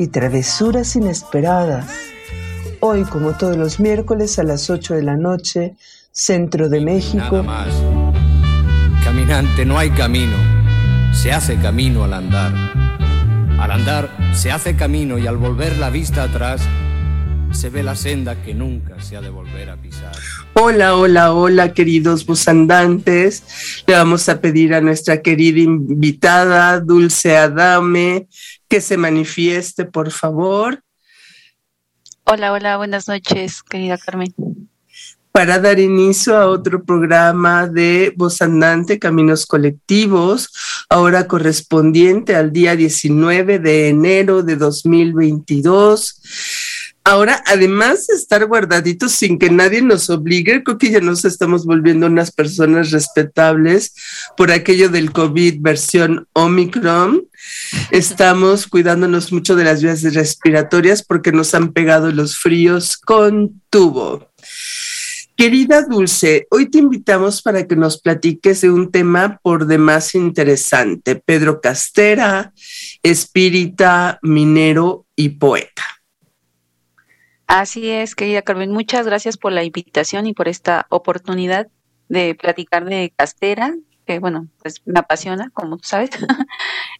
y travesuras inesperadas. Hoy, como todos los miércoles a las 8 de la noche, Centro de México. Nada más. Caminante, no hay camino. Se hace camino al andar. Al andar se hace camino y al volver la vista atrás se ve la senda que nunca se ha de volver a pisar. Hola, hola, hola, queridos busandantes. Le vamos a pedir a nuestra querida invitada, Dulce Adame, que se manifieste, por favor. Hola, hola, buenas noches, querida Carmen. Para dar inicio a otro programa de Voz Andante, Caminos Colectivos, ahora correspondiente al día 19 de enero de 2022. Ahora, además de estar guardaditos sin que nadie nos obligue, creo que ya nos estamos volviendo unas personas respetables por aquello del COVID versión Omicron. Estamos cuidándonos mucho de las vías respiratorias porque nos han pegado los fríos con tubo. Querida Dulce, hoy te invitamos para que nos platiques de un tema por demás interesante. Pedro Castera, espírita, minero y poeta. Así es, querida Carmen. Muchas gracias por la invitación y por esta oportunidad de platicar de Castera, que bueno, pues me apasiona, como tú sabes,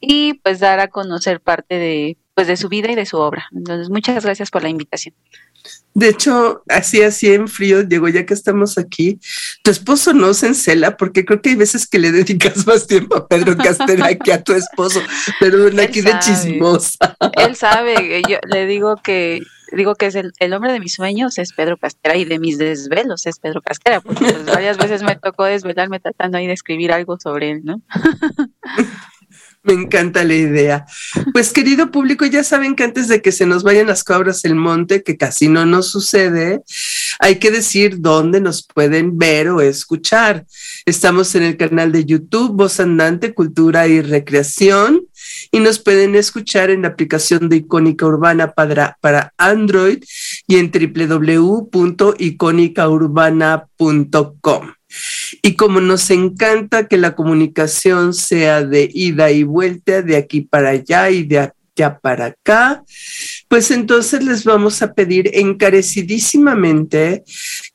y pues dar a conocer parte de pues de su vida y de su obra. Entonces, muchas gracias por la invitación. De hecho, así así en frío, Diego, ya que estamos aquí, tu esposo no se encela porque creo que hay veces que le dedicas más tiempo a Pedro Castera que a tu esposo, pero aquí de chismosa. Él sabe, yo le digo que digo que es el, el, hombre de mis sueños es Pedro Castera y de mis desvelos es Pedro Castera, porque pues, varias veces me tocó desvelarme tratando ahí de escribir algo sobre él, ¿no? Me encanta la idea. Pues querido público, ya saben que antes de que se nos vayan las cabras el monte, que casi no nos sucede, hay que decir dónde nos pueden ver o escuchar. Estamos en el canal de YouTube Voz Andante, Cultura y Recreación y nos pueden escuchar en la aplicación de Icónica Urbana para, para Android y en www.icónicaurbana.com. Y como nos encanta que la comunicación sea de ida y vuelta, de aquí para allá y de allá para acá, pues entonces les vamos a pedir encarecidísimamente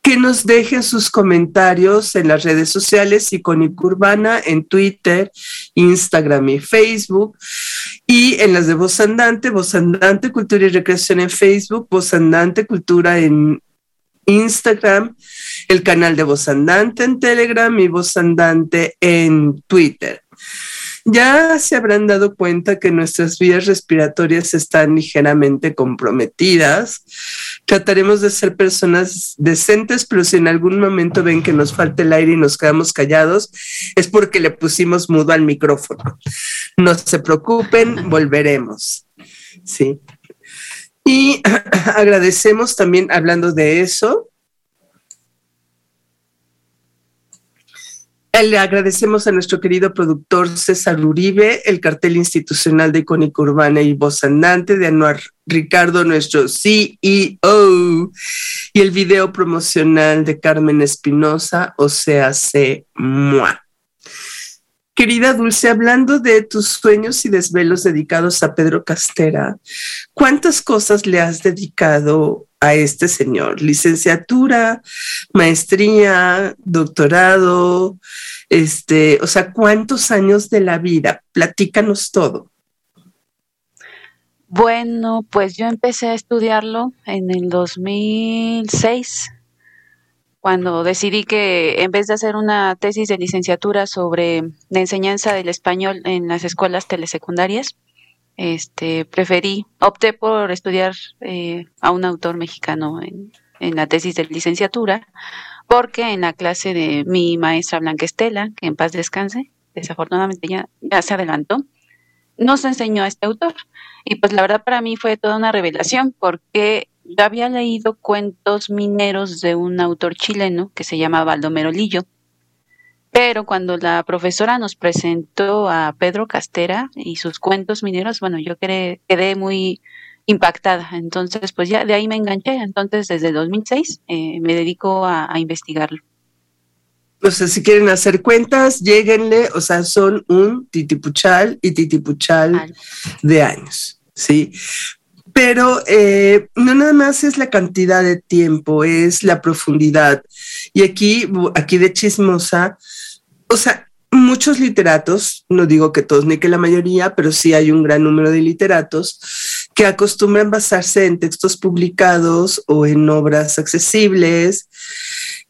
que nos dejen sus comentarios en las redes sociales Icónica Urbana, en Twitter, Instagram y Facebook, y en las de Voz Andante, Voz Andante Cultura y Recreación en Facebook, Voz Andante Cultura en Instagram, el canal de Voz Andante en Telegram y Voz Andante en Twitter. Ya se habrán dado cuenta que nuestras vías respiratorias están ligeramente comprometidas. Trataremos de ser personas decentes, pero si en algún momento ven que nos falta el aire y nos quedamos callados, es porque le pusimos mudo al micrófono. No se preocupen, volveremos. Sí. Y agradecemos también, hablando de eso, le agradecemos a nuestro querido productor César Uribe, el cartel institucional de Icónica Urbana y Voz Andante, de Anuar Ricardo, nuestro CEO, y el video promocional de Carmen Espinosa, o sea, se. Querida Dulce, hablando de tus sueños y desvelos dedicados a Pedro Castera, ¿cuántas cosas le has dedicado a este señor? Licenciatura, maestría, doctorado, este, o sea, ¿cuántos años de la vida? Platícanos todo. Bueno, pues yo empecé a estudiarlo en el 2006 cuando decidí que en vez de hacer una tesis de licenciatura sobre la enseñanza del español en las escuelas telesecundarias, este, preferí, opté por estudiar eh, a un autor mexicano en, en, la tesis de licenciatura, porque en la clase de mi maestra Blanca Estela, que en paz descanse, desafortunadamente ya, ya se adelantó, nos enseñó a este autor. Y pues la verdad para mí fue toda una revelación porque había leído cuentos mineros de un autor chileno que se llama Baldomero Lillo. Pero cuando la profesora nos presentó a Pedro Castera y sus cuentos mineros, bueno, yo quedé, quedé muy impactada. Entonces, pues ya de ahí me enganché. Entonces, desde 2006 eh, me dedico a, investigarlo. O sea, si quieren hacer cuentas, lleguenle, o sea, son un titipuchal y titipuchal de años, ¿sí? Pero eh, no nada más es la cantidad de tiempo, es la profundidad. Y aquí, aquí de chismosa, o sea, muchos literatos, no digo que todos ni que la mayoría, pero sí hay un gran número de literatos que acostumbran basarse en textos publicados o en obras accesibles.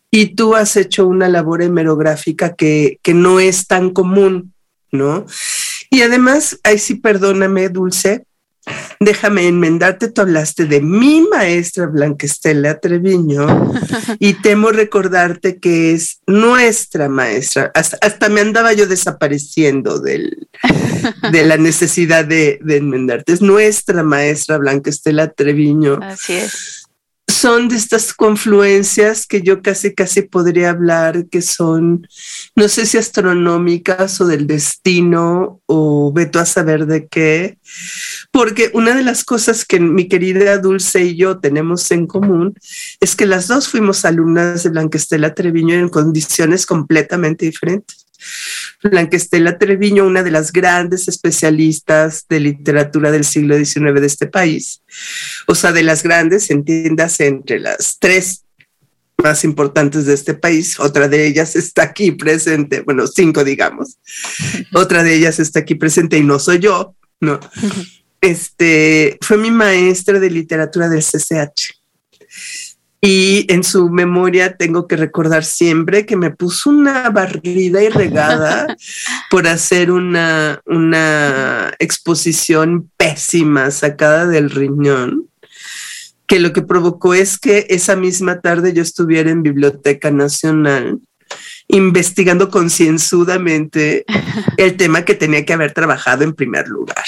Y tú has hecho una labor hemerográfica que, que no es tan común, ¿no? Y además, ahí sí perdóname, Dulce, Déjame enmendarte, tú hablaste de mi maestra Blanca Estela Treviño y temo recordarte que es nuestra maestra. Hasta, me andaba yo desapareciendo del, de la necesidad de, de, enmendarte. Es nuestra maestra Blanca Estela Treviño. Así es son de estas confluencias que yo casi, casi podría hablar que son, no sé si astronómicas o del destino o veto a saber de qué, porque una de las cosas que mi querida Dulce y yo tenemos en común es que las dos fuimos alumnas de Blanquestela Treviño en condiciones completamente diferentes. Blanquestela Treviño, una de las grandes especialistas de literatura del siglo XIX de este país, o sea, de las grandes, entiendas, entre las tres más importantes de este país. Otra de ellas está aquí presente, bueno, cinco digamos. Otra de ellas está aquí presente y no soy yo, ¿no? Este, fue mi maestra de literatura del CCH. Y en su memoria tengo que recordar siempre que me puso una barrida y regada por hacer una, una exposición pésima sacada del riñón, que lo que provocó es que esa misma tarde yo estuviera en Biblioteca Nacional investigando concienzudamente el tema que tenía que haber trabajado en primer lugar.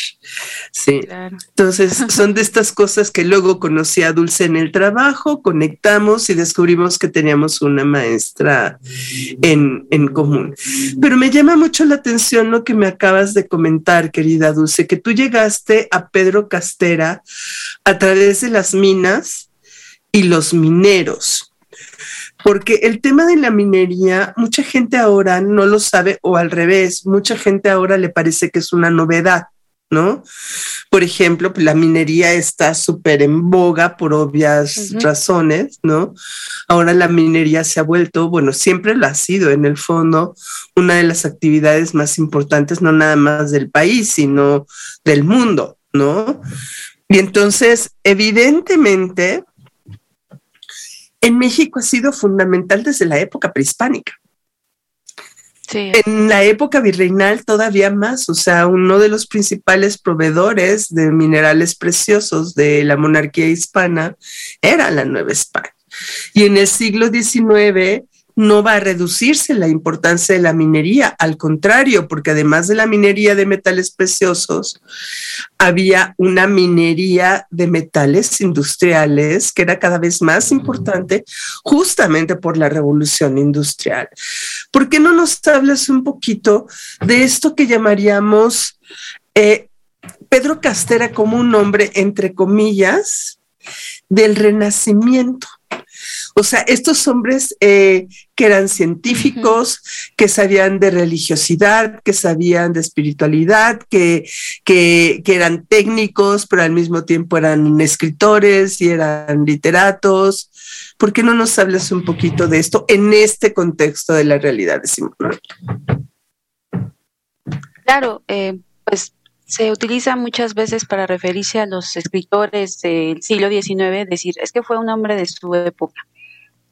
Sí. Entonces, son de estas cosas que luego conocí a Dulce en el trabajo, conectamos y descubrimos que teníamos una maestra en, en común. Pero me llama mucho la atención lo que me acabas de comentar, querida Dulce, que tú llegaste a Pedro Castera a través de las minas y los mineros porque el tema de la minería, mucha gente ahora no lo sabe o al revés, mucha gente ahora le parece que es una novedad. ¿no? Por ejemplo, la minería está súper en boga por obvias razones, ¿no? Ahora la minería se ha vuelto, bueno, siempre lo ha sido en el fondo, una de las actividades más importantes, no nada más del país, sino del mundo, ¿no? Y entonces, evidentemente, en México ha sido fundamental desde la época prehispánica. En la época virreinal todavía más, o sea, uno de los principales proveedores de minerales preciosos de la monarquía hispana era la Nueva España. Y en el siglo XIX no va a reducirse la importancia de la minería, al contrario, porque además de la minería de metales preciosos, había una minería de metales industriales que era cada vez más importante justamente por la revolución industrial. ¿Por qué no nos hablas un poquito de esto que llamaríamos eh, Pedro Castera como un hombre, entre comillas, del renacimiento? O sea, estos hombres eh, que eran científicos, que sabían de religiosidad, que sabían de espiritualidad, que, que, eran técnicos, pero al mismo tiempo eran escritores y eran literatos. ¿Por qué no nos hablas un poquito de esto en este contexto de la realidad de Simón? Claro, eh, pues se utiliza muchas veces para referirse a los escritores del siglo XIX, decir, es que fue un hombre de su época.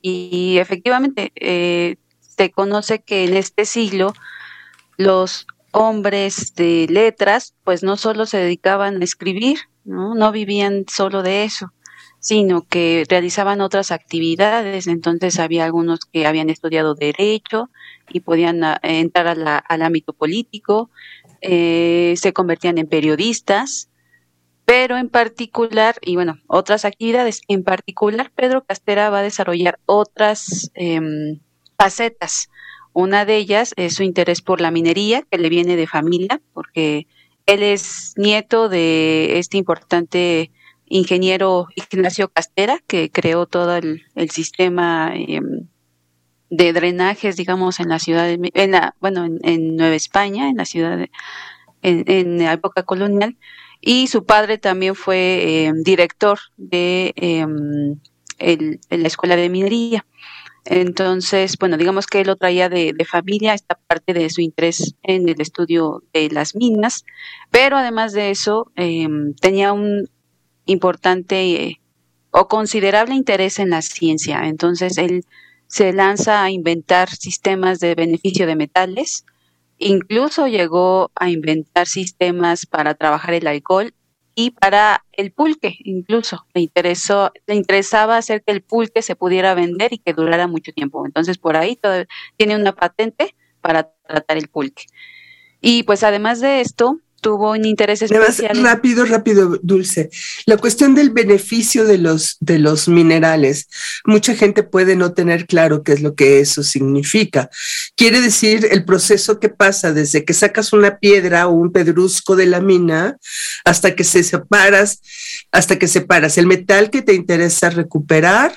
Y efectivamente, eh, se conoce que en este siglo los hombres de letras, pues no solo se dedicaban a escribir, ¿no? vivían solo de eso, sino que realizaban otras actividades. Entonces había algunos que habían estudiado derecho y podían ah, entrar al ámbito político, eh, se convertían en periodistas, pero en particular, y bueno, otras actividades, en particular Pedro Castera va a desarrollar otras em, facetas. Una de ellas es su interés por la minería, que le viene de familia, porque él es nieto de este importante ingeniero Ignacio Castera, que creó todo el, sistema em, de drenajes, digamos, en la ciudad de, en la, bueno, en, Nueva España, en la ciudad de, en, la época colonial, y su padre también fue em, director de em, la escuela de minería. Entonces, bueno, digamos que él lo traía de, familia, esta parte de su interés en el estudio de las minas, pero además de eso, tenía un importante eh, o considerable interés en la ciencia. Entonces, él se lanza a inventar sistemas de beneficio de metales, incluso llegó a inventar sistemas para trabajar el alcohol y para el pulque, incluso le interesó, le interesaba hacer que el pulque se pudiera vender y que durara mucho tiempo. Entonces por ahí tiene una patente para tratar el pulque. Y pues además de esto, tuvo un interés especial. rápido, rápido, Dulce. La cuestión del beneficio de los, de los minerales. Mucha gente puede no tener claro qué es lo que eso significa. Quiere decir el proceso que pasa desde que sacas una piedra o un pedrusco de la mina hasta que se separas, hasta que separas el metal que te interesa recuperar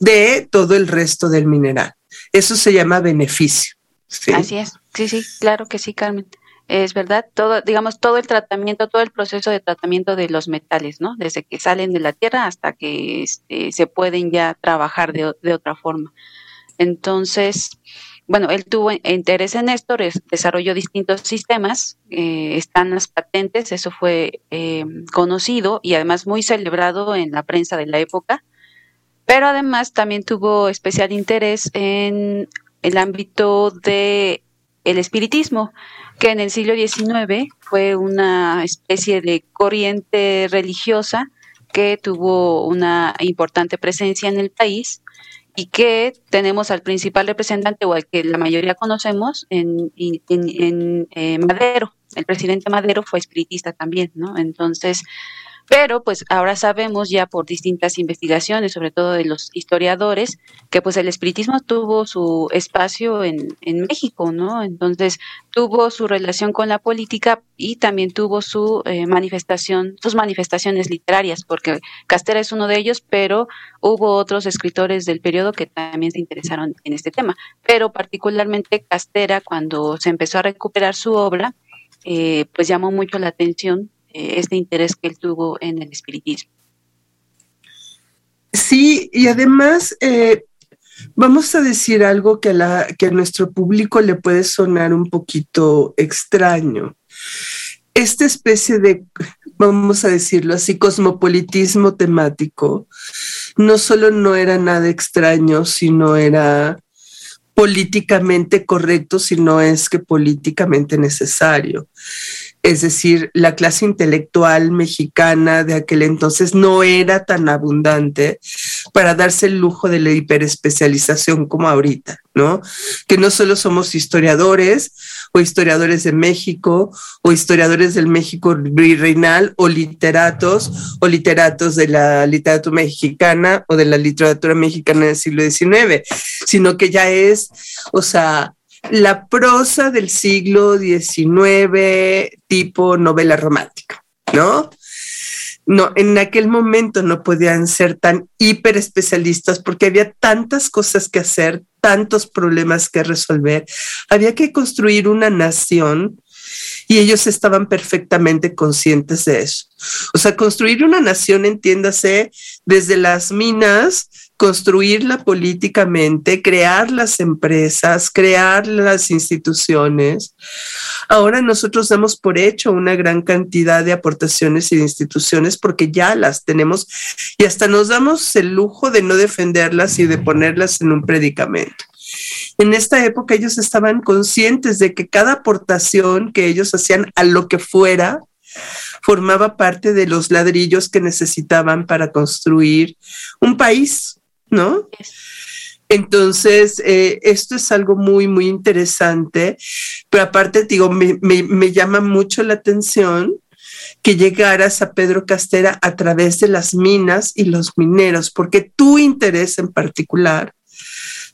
de todo el resto del mineral. Eso se llama beneficio. Así es. Sí, sí, claro que sí, Carmen es verdad, todo, digamos, todo el tratamiento, todo el proceso de tratamiento de los metales, ¿no? Desde que salen de la tierra hasta que este, se pueden ya trabajar de, de, otra forma. Entonces, bueno, él tuvo interés en esto, desarrolló distintos sistemas, eh, están las patentes, eso fue eh, conocido y además muy celebrado en la prensa de la época, pero además también tuvo especial interés en el ámbito de el espiritismo que en el siglo XIX fue una especie de corriente religiosa que tuvo una importante presencia en el país y que tenemos al principal representante o al que la mayoría conocemos en, en, eh, Madero. El presidente Madero fue espiritista también, ¿no? Entonces, pero pues ahora sabemos ya por distintas investigaciones, sobre todo de los historiadores, que pues el espiritismo tuvo su espacio en, en México, ¿no? Entonces tuvo su relación con la política y también tuvo su eh, manifestación, sus manifestaciones literarias, porque Castera es uno de ellos, pero hubo otros escritores del periodo que también se interesaron en este tema. Pero particularmente Castera, cuando se empezó a recuperar su obra, eh, pues llamó mucho la atención este interés que él tuvo en el espiritismo. Sí, y además eh, vamos a decir algo que, a nuestro público le puede sonar un poquito extraño. Esta especie de, vamos a decirlo así, cosmopolitismo temático, no solo no era nada extraño, sino era políticamente correcto, sino es que políticamente necesario es decir, la clase intelectual mexicana de aquel entonces no era tan abundante para darse el lujo de la hiperespecialización como ahorita, ¿no? Que no solo somos historiadores o historiadores de México o historiadores del México virreinal o literatos o literatos de la literatura mexicana o de la literatura mexicana del siglo XIX, sino que ya es, o sea, la prosa del siglo XIX tipo novela romántica, ¿no? No, en aquel momento no podían ser tan hiper especialistas porque había tantas cosas que hacer, tantos problemas que resolver. Había que construir una nación y ellos estaban perfectamente conscientes de eso. O sea, construir una nación, entiéndase, desde las minas construirla políticamente, crear las empresas, crear las instituciones. Ahora nosotros damos por hecho una gran cantidad de aportaciones y de instituciones porque ya las tenemos y hasta nos damos el lujo de no defenderlas y de ponerlas en un predicamento. En esta época ellos estaban conscientes de que cada aportación que ellos hacían a lo que fuera formaba parte de los ladrillos que necesitaban para construir un país, ¿no? Entonces, eh, esto es algo muy, muy interesante, pero aparte, digo, me, me, llama mucho la atención que llegaras a Pedro Castera a través de las minas y los mineros, porque tu interés en particular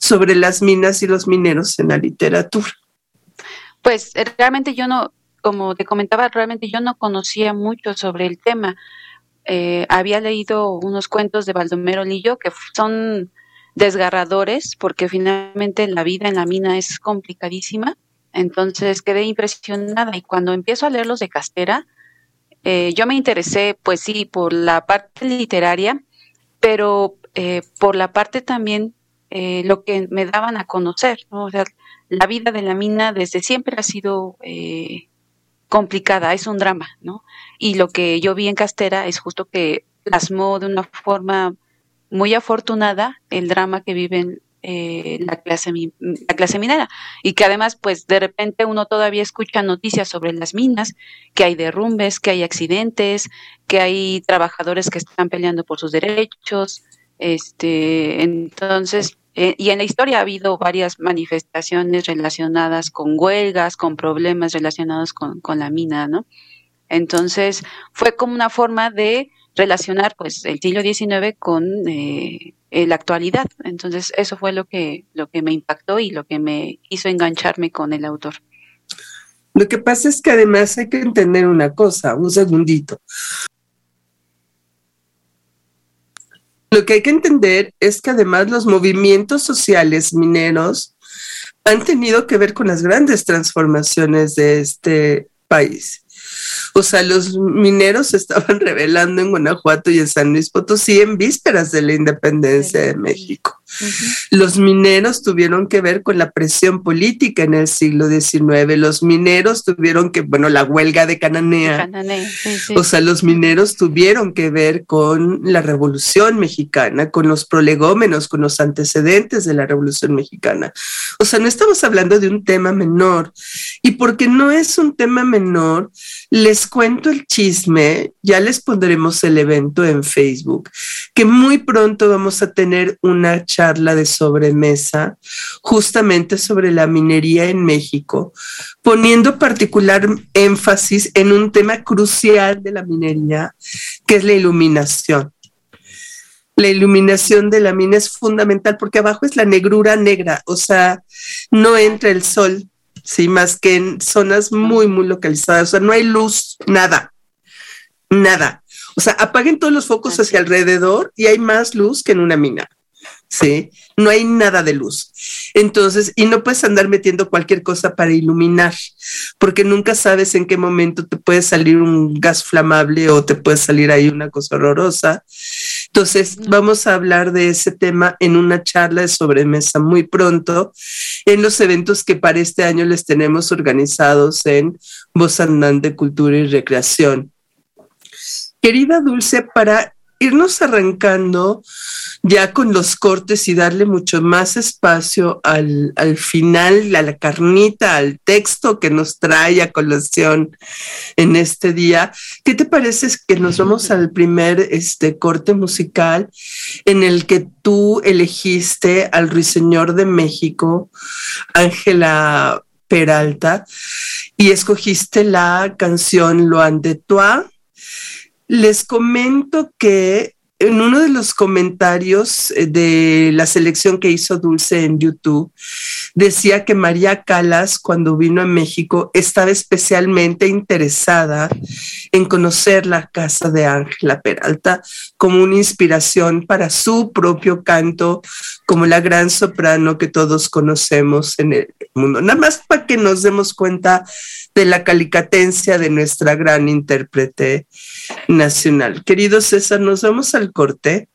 sobre las minas y los mineros en la literatura. Pues realmente yo no, como te comentaba, realmente yo no conocía mucho sobre el tema. Eh, había leído unos cuentos de Baldomero Lillo que son desgarradores porque finalmente la vida en la mina es complicadísima. Entonces quedé impresionada y cuando empiezo a leer los de Castera, eh, yo me interesé, pues sí, por la parte literaria, pero eh, por la parte también eh, lo que me daban a conocer, O sea, la vida de la mina desde siempre ha sido complicada, es un drama, ¿no? Y lo que yo vi en Castera es justo que plasmó de una forma muy afortunada el drama que viven eh, la, clase, la clase minera y que además pues de repente uno todavía escucha noticias sobre las minas, que hay derrumbes, que hay accidentes, que hay trabajadores que están peleando por sus derechos, este, entonces, eh, y en la historia ha habido varias manifestaciones relacionadas con huelgas, con problemas relacionados con, con la mina, ¿no? Entonces, fue como una forma de relacionar pues el siglo XIX con eh, la actualidad. Entonces eso fue lo que, lo que me impactó y lo que me hizo engancharme con el autor. Lo que pasa es que además hay que entender una cosa, un segundito. Lo que hay que entender es que además los movimientos sociales mineros han tenido que ver con las grandes transformaciones de este país. O sea, los mineros estaban revelando en Guanajuato y en San Luis Potosí en vísperas de la independencia de México. Los mineros tuvieron que ver con la presión política en el siglo XIX. Los mineros tuvieron que, bueno, la huelga de Cananea. O sea, los mineros tuvieron que ver con la Revolución Mexicana, con los prolegómenos, con los antecedentes de la Revolución Mexicana. O sea, no estamos hablando de un tema menor. Y porque no es un tema menor, les cuento el chisme, ya les pondremos el evento en Facebook, que muy pronto vamos a tener una charla de sobremesa justamente sobre la minería en México, poniendo particular énfasis en un tema crucial de la minería, que es la iluminación. La iluminación de la mina es fundamental porque abajo es la negrura negra, o sea, no entra el sol, sí, más que en zonas muy, muy localizadas, o sea, no hay luz, nada, nada. O sea, apaguen todos los focos hacia alrededor y hay más luz que en una mina. ¿Sí? No hay nada de luz. Entonces, y no puedes andar metiendo cualquier cosa para iluminar, porque nunca sabes en qué momento te puede salir un gas flamable o te puede salir ahí una cosa horrorosa. Entonces, vamos a hablar de ese tema en una charla de sobremesa muy pronto, en los eventos que para este año les tenemos organizados en Voz Andante Cultura y Recreación. Querida Dulce, para irnos arrancando ya con los cortes y darle mucho más espacio al, final, a la carnita, al texto que nos trae a colación en este día. ¿Qué te parece que nos vamos al primer este, corte musical en el que tú elegiste al Ruiseñor de México, Ángela Peralta, y escogiste la canción Loan de Toi? Les comento que en uno de los comentarios eh, de la selección que hizo Dulce en YouTube, decía que María Calas, cuando vino a México, estaba especialmente interesada en conocer la casa de Ángela Peralta como una inspiración para su propio canto, como la gran soprano que todos conocemos en el mundo. Nada más para que nos demos cuenta de la calicatencia de nuestra gran intérprete nacional. Querido César, nos vamos al corte.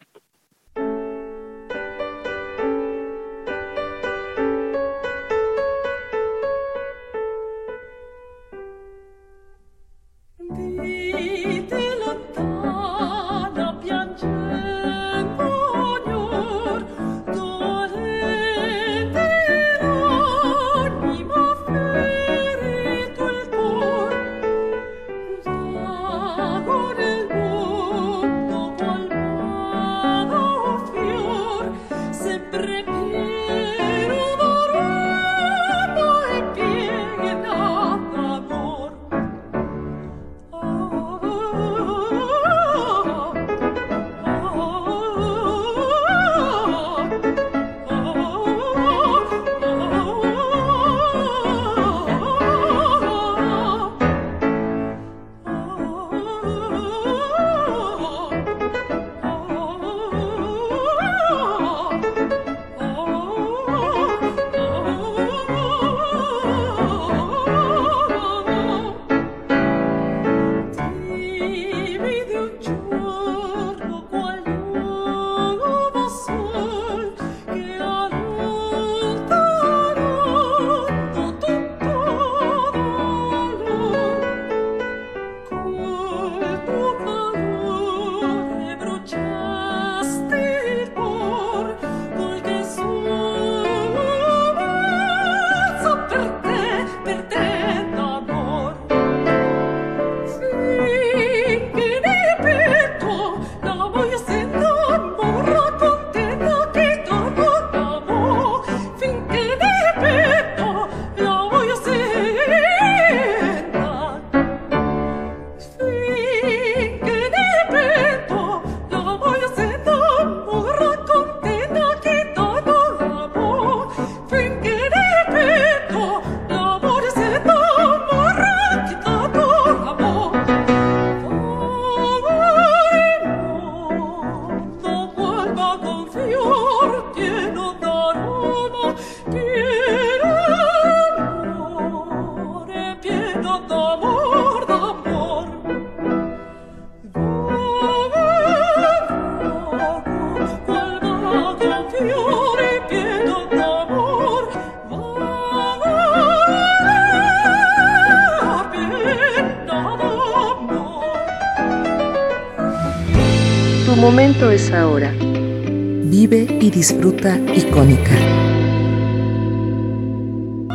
Icónica.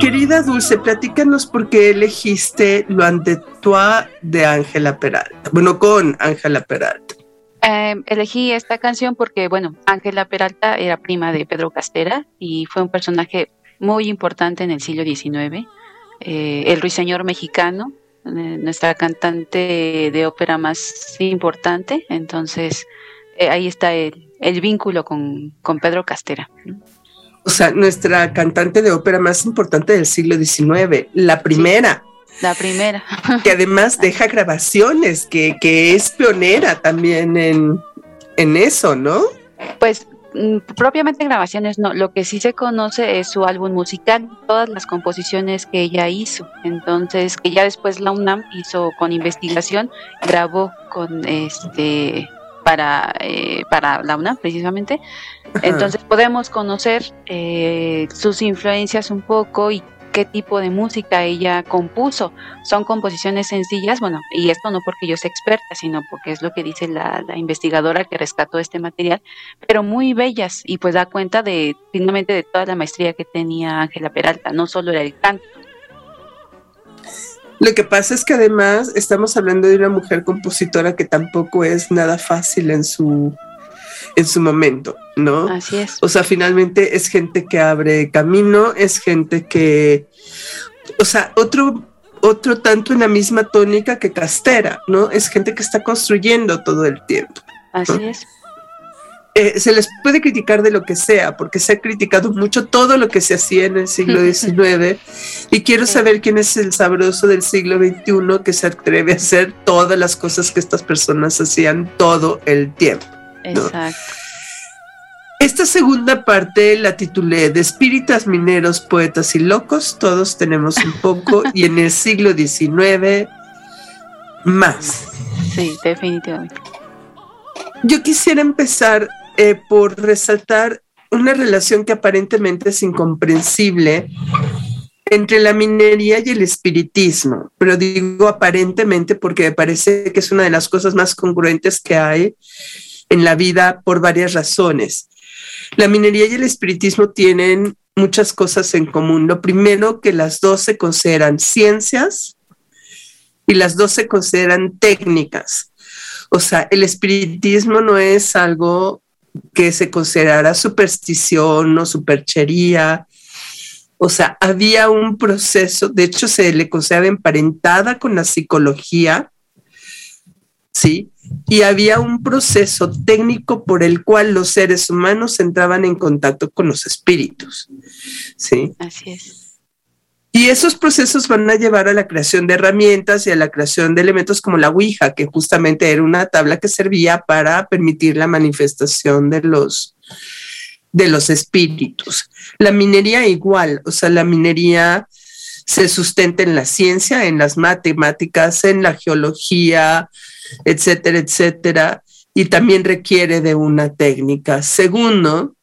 Querida Dulce, platícanos por qué elegiste Lo ante toi de Ángela Peralta. Bueno, con Ángela Peralta. Eh, elegí esta canción porque, bueno, Ángela Peralta era prima de Pedro Castera y fue un personaje muy importante en el siglo XIX. Eh, el ruiseñor mexicano, eh, nuestra cantante de ópera más importante. Entonces, ahí está el, el vínculo con, con Pedro Castera o sea, nuestra cantante de ópera más importante del siglo XIX, la primera. la primera. que además deja grabaciones, que, que es pionera también en, en eso, ¿no? Pues mm, propiamente grabaciones no, lo que sí se conoce es su álbum musical, todas las composiciones que ella hizo, entonces que ya después la UNAM hizo con investigación, grabó con este para, eh, para la UNAM precisamente. Entonces podemos conocer eh, sus influencias un poco y qué tipo de música ella compuso. Son composiciones sencillas, bueno, y esto no porque yo sea experta, sino porque es lo que dice la, la investigadora que rescató este material, pero muy bellas y pues da cuenta de finalmente de toda la maestría que tenía Ángela Peralta, no solo era el canto, lo que pasa es que además estamos hablando de una mujer compositora que tampoco es nada fácil en su en su momento, ¿no? Así es. O sea, finalmente es gente que abre camino, es gente que, o sea, otro otro tanto en la misma tónica que Castera, ¿no? Es gente que está construyendo todo el tiempo. Así es. Eh, se les puede criticar de lo que sea, porque se ha criticado mucho todo lo que se hacía en el siglo XIX, y quiero saber quién es el sabroso del siglo XXI que se atreve a hacer todas las cosas que estas personas hacían todo el tiempo. Exacto. Esta segunda parte la titulé De espíritas mineros, poetas y locos, todos tenemos un poco, y en el siglo XIX, más. Sí, definitivamente. Yo quisiera empezar eh, por resaltar una relación que aparentemente es incomprensible entre la minería y el espiritismo, pero digo aparentemente porque me parece que es una de las cosas más congruentes que hay en la vida por varias razones. La minería y el espiritismo tienen muchas cosas en común. Lo primero, que las dos se consideran ciencias y las dos se consideran técnicas. O sea, el espiritismo no es algo que se considerara superstición o superchería. O sea, había un proceso, de hecho se le consideraba emparentada con la psicología, ¿sí? Y había un proceso técnico por el cual los seres humanos entraban en contacto con los espíritus, ¿sí? Así es. Y esos procesos van a llevar a la creación de herramientas y a la creación de elementos como la Ouija, que justamente era una tabla que servía para permitir la manifestación de los, de los espíritus. La minería igual, o sea, la minería se sustenta en la ciencia, en las matemáticas, en la geología, etcétera, etcétera, y también requiere de una técnica. Segundo,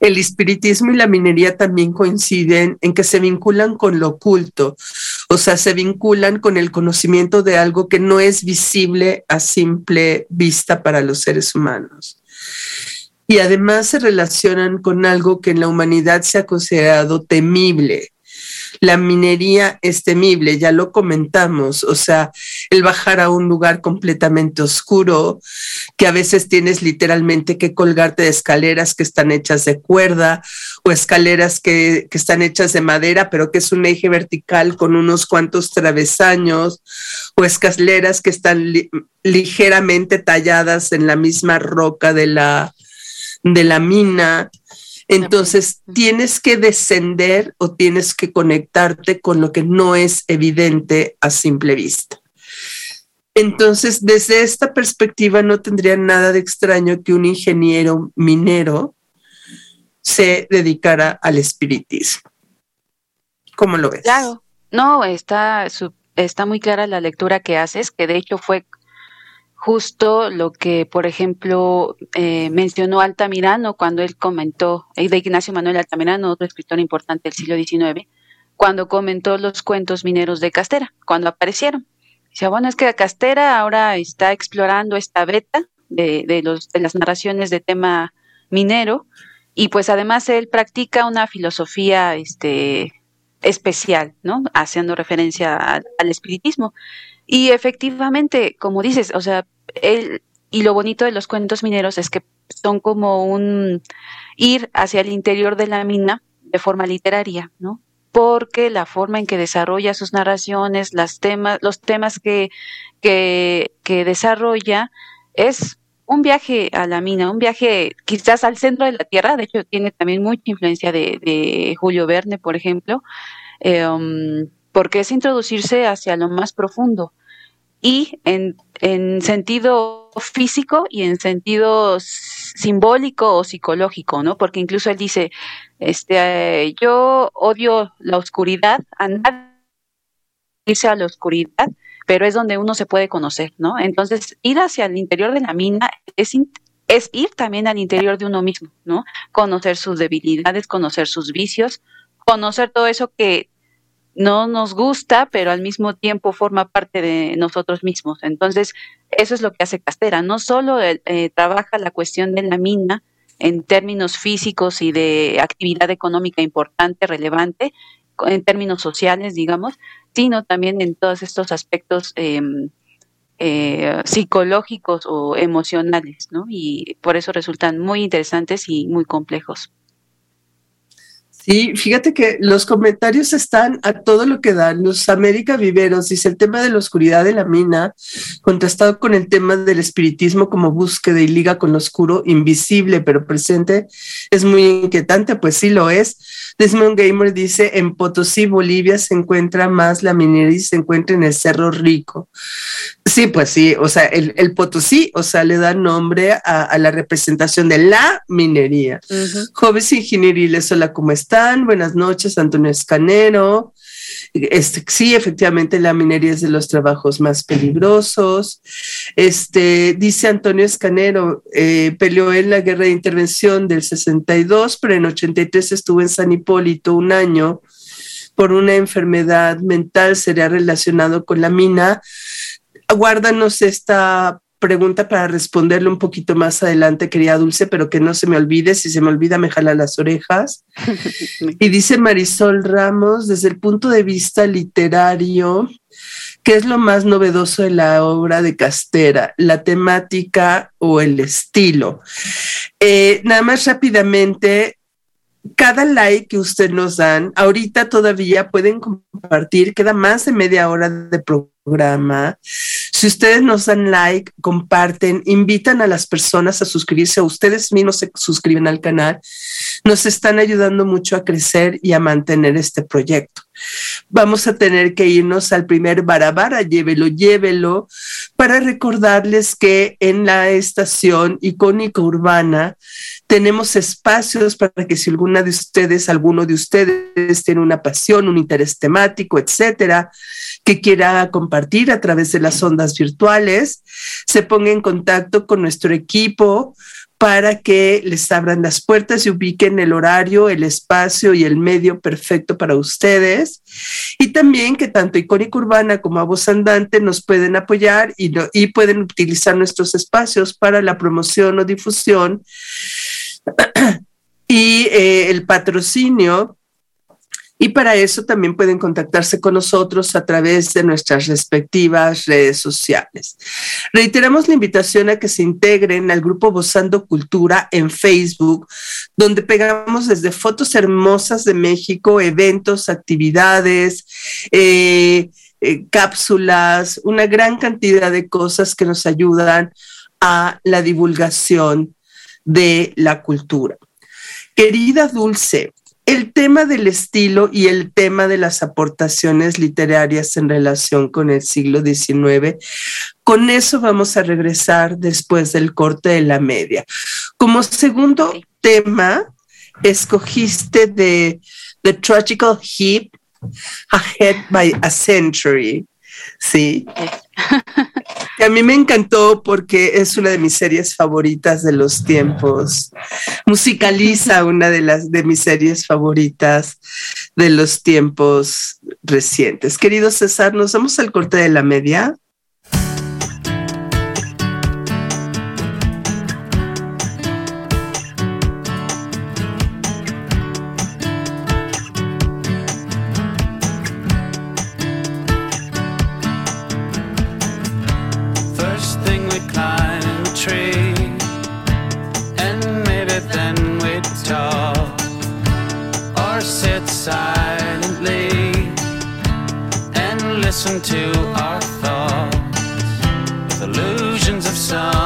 el espiritismo y la minería también coinciden en que se vinculan con lo oculto, o sea, se vinculan con el conocimiento de algo que no es visible a simple vista para los seres humanos. Y además se relacionan con algo que en la humanidad se ha considerado temible, la minería es temible, ya lo comentamos, o sea, el bajar a un lugar completamente oscuro, que a veces tienes literalmente que colgarte de escaleras que están hechas de cuerda o escaleras que, están hechas de madera, pero que es un eje vertical con unos cuantos travesaños o escaleras que están ligeramente talladas en la misma roca de la, de la mina. Entonces, tienes que descender o tienes que conectarte con lo que no es evidente a simple vista. Entonces, desde esta perspectiva, no tendría nada de extraño que un ingeniero minero se dedicara al espiritismo. ¿Cómo lo ves? Claro, no, está, está muy clara la lectura que haces, que de hecho fue justo lo que, por ejemplo, eh, mencionó Altamirano cuando él comentó, eh, de Ignacio Manuel Altamirano, otro escritor importante del siglo XIX, cuando comentó los cuentos mineros de Castera, cuando aparecieron. Dice, bueno, es que Castera ahora está explorando esta beta, de, de, los, de las narraciones de tema minero y pues además él practica una filosofía este, especial, ¿no? Haciendo referencia al, espiritismo. Y efectivamente, como dices, o sea, él, y lo bonito de los cuentos mineros es que son como un ir hacia el interior de la mina de forma literaria, ¿no? Porque la forma en que desarrolla sus narraciones, las temas, los temas que, que, que desarrolla, es un viaje a la mina, un viaje quizás al centro de la Tierra, de hecho tiene también mucha influencia de, Julio Verne, por ejemplo, eh, um, porque es introducirse hacia lo más profundo y en, en, sentido físico y en sentido simbólico o psicológico, ¿no? Porque incluso él dice, este, yo odio la oscuridad, a nadie irse a la oscuridad, pero es donde uno se puede conocer, ¿no? Entonces, ir hacia el interior de la mina es, es ir también al interior de uno mismo, ¿no? Conocer sus debilidades, conocer sus vicios, conocer todo eso que no nos gusta, pero al mismo tiempo forma parte de nosotros mismos. Entonces, eso es lo que hace Castera. No solo eh, eh, trabaja la cuestión de la mina en términos físicos y de actividad económica importante, relevante, en términos sociales, digamos, sino también en todos estos aspectos em, eh, psicológicos o emocionales, ¿no? Y por eso resultan muy interesantes y muy complejos. Sí, fíjate que los comentarios están a todo lo que dan. Los América Viveros dice el tema de la oscuridad de la mina, contrastado con el tema del espiritismo como búsqueda y liga con lo oscuro, invisible pero presente, es muy inquietante, pues sí lo es. Desmond Gamer dice, en Potosí, Bolivia, se encuentra más la minería y se encuentra en el Cerro Rico. Sí, pues sí, o sea, el, Potosí, o sea, le da nombre a, la representación de la minería. Jóvenes ingenieriles, hola, ¿cómo están? Buenas noches, Antonio Escanero. Este, sí, efectivamente, la minería es de los trabajos más peligrosos. Este, dice Antonio Escanero, eh, peleó en la guerra de intervención del 62, pero en 83 estuvo en San Hipólito un año por una enfermedad mental, sería relacionado con la mina. Guárdanos esta pregunta para responderle un poquito más adelante, querida Dulce, pero que no se me olvide, si se me olvida me jala las orejas. y dice Marisol Ramos, desde el punto de vista literario, ¿qué es lo más novedoso de la obra de Castera? ¿La temática o el estilo? Eh, nada más rápidamente, cada like que ustedes nos dan, ahorita todavía pueden compartir, queda más de media hora de programa. Si ustedes nos dan like, comparten, invitan a las personas a suscribirse, ustedes mismos se suscriben al canal, nos están ayudando mucho a crecer y a mantener este proyecto. Vamos a tener que irnos al primer barabara, llévelo, llévelo, para recordarles que en la estación icónica urbana tenemos espacios para que si alguna de ustedes, alguno de ustedes tiene una pasión, un interés temático, etcétera, que quiera compartir a través de las ondas virtuales, se ponga en contacto con nuestro equipo para que les abran las puertas y ubiquen el horario, el espacio y el medio perfecto para ustedes. Y también que tanto Icónica Urbana como a Voz Andante nos pueden apoyar y, y pueden utilizar nuestros espacios para la promoción o difusión y eh, el patrocinio y para eso también pueden contactarse con nosotros a través de nuestras respectivas redes sociales. Reiteramos la invitación a que se integren al grupo Bozando Cultura en Facebook, donde pegamos desde fotos hermosas de México, eventos, actividades, eh, eh, cápsulas, una gran cantidad de cosas que nos ayudan a la divulgación de la cultura. Querida Dulce, el tema del estilo y el tema de las aportaciones literarias en relación con el siglo XIX, con eso vamos a regresar después del corte de la media. Como segundo tema, escogiste de The Tragical Heap, Ahead by a Century. Sí. que a mí me encantó porque es una de mis series favoritas de los tiempos. Musicaliza una de las de mis series favoritas de los tiempos recientes. Querido César, nos vamos al corte de la media. And maybe then we'd talk. Or sit silently and listen to our thoughts. Illusions of someday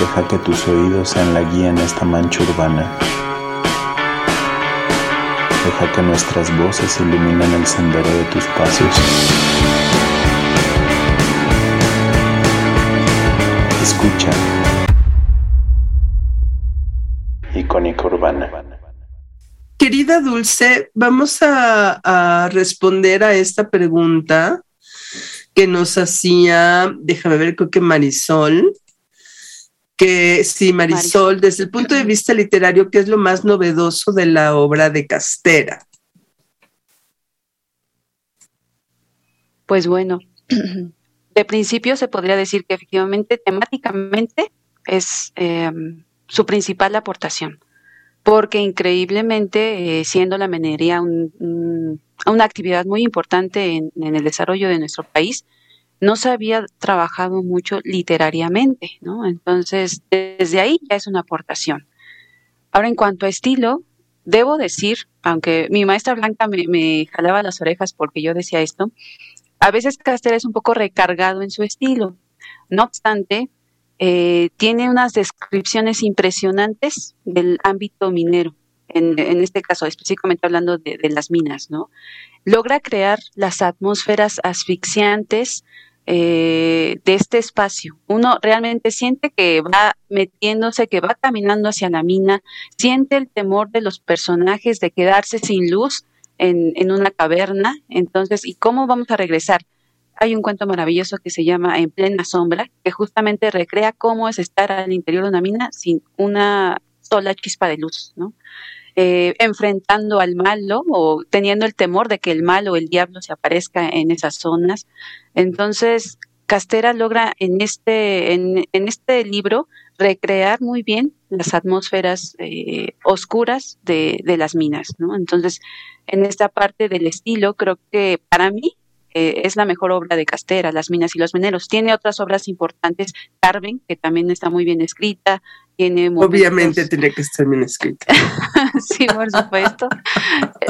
Deja que tus oídos sean la guía en esta mancha urbana. Deja que nuestras voces iluminen el sendero de tus pasos. Escucha. Icónica Urbana. Querida Dulce, vamos a, a responder a esta pregunta que nos hacía, déjame ver, creo que Marisol, que sí, Marisol, desde el punto de vista literario, ¿qué es lo más novedoso de la obra de Castera? Pues bueno, de principio se podría decir que efectivamente temáticamente es eh, su principal aportación, porque increíblemente, eh, siendo la minería un, un, una actividad muy importante en, en, el desarrollo de nuestro país, no se había trabajado mucho literariamente, ¿no? Entonces, desde ahí ya es una aportación. Ahora, en cuanto a estilo, debo decir, aunque mi maestra Blanca me, jalaba las orejas porque yo decía esto, a veces Castera es un poco recargado en su estilo. No obstante, eh, tiene unas descripciones impresionantes del ámbito minero, en, en este caso específicamente hablando de, de, las minas, ¿no? Logra crear las atmósferas asfixiantes eh, de este espacio. Uno realmente siente que va metiéndose, que va caminando hacia la mina, siente el temor de los personajes de quedarse sin luz en, en una caverna. Entonces, ¿y cómo vamos a regresar? Hay un cuento maravilloso que se llama En plena sombra, que justamente recrea cómo es estar al interior de una mina sin una sola chispa de luz, ¿no? Eh, enfrentando al malo o teniendo el temor de que el malo o el diablo se aparezca en esas zonas. Entonces, Castera logra en este, en, este libro recrear muy bien las atmósferas eh, oscuras de, las minas. Entonces, en esta parte del estilo, creo que para mí eh, es la mejor obra de Castera, Las minas y los mineros. Tiene otras obras importantes, Carmen, que también está muy bien escrita, tiene momentos... Obviamente tiene que estar bien escrita. sí, por supuesto.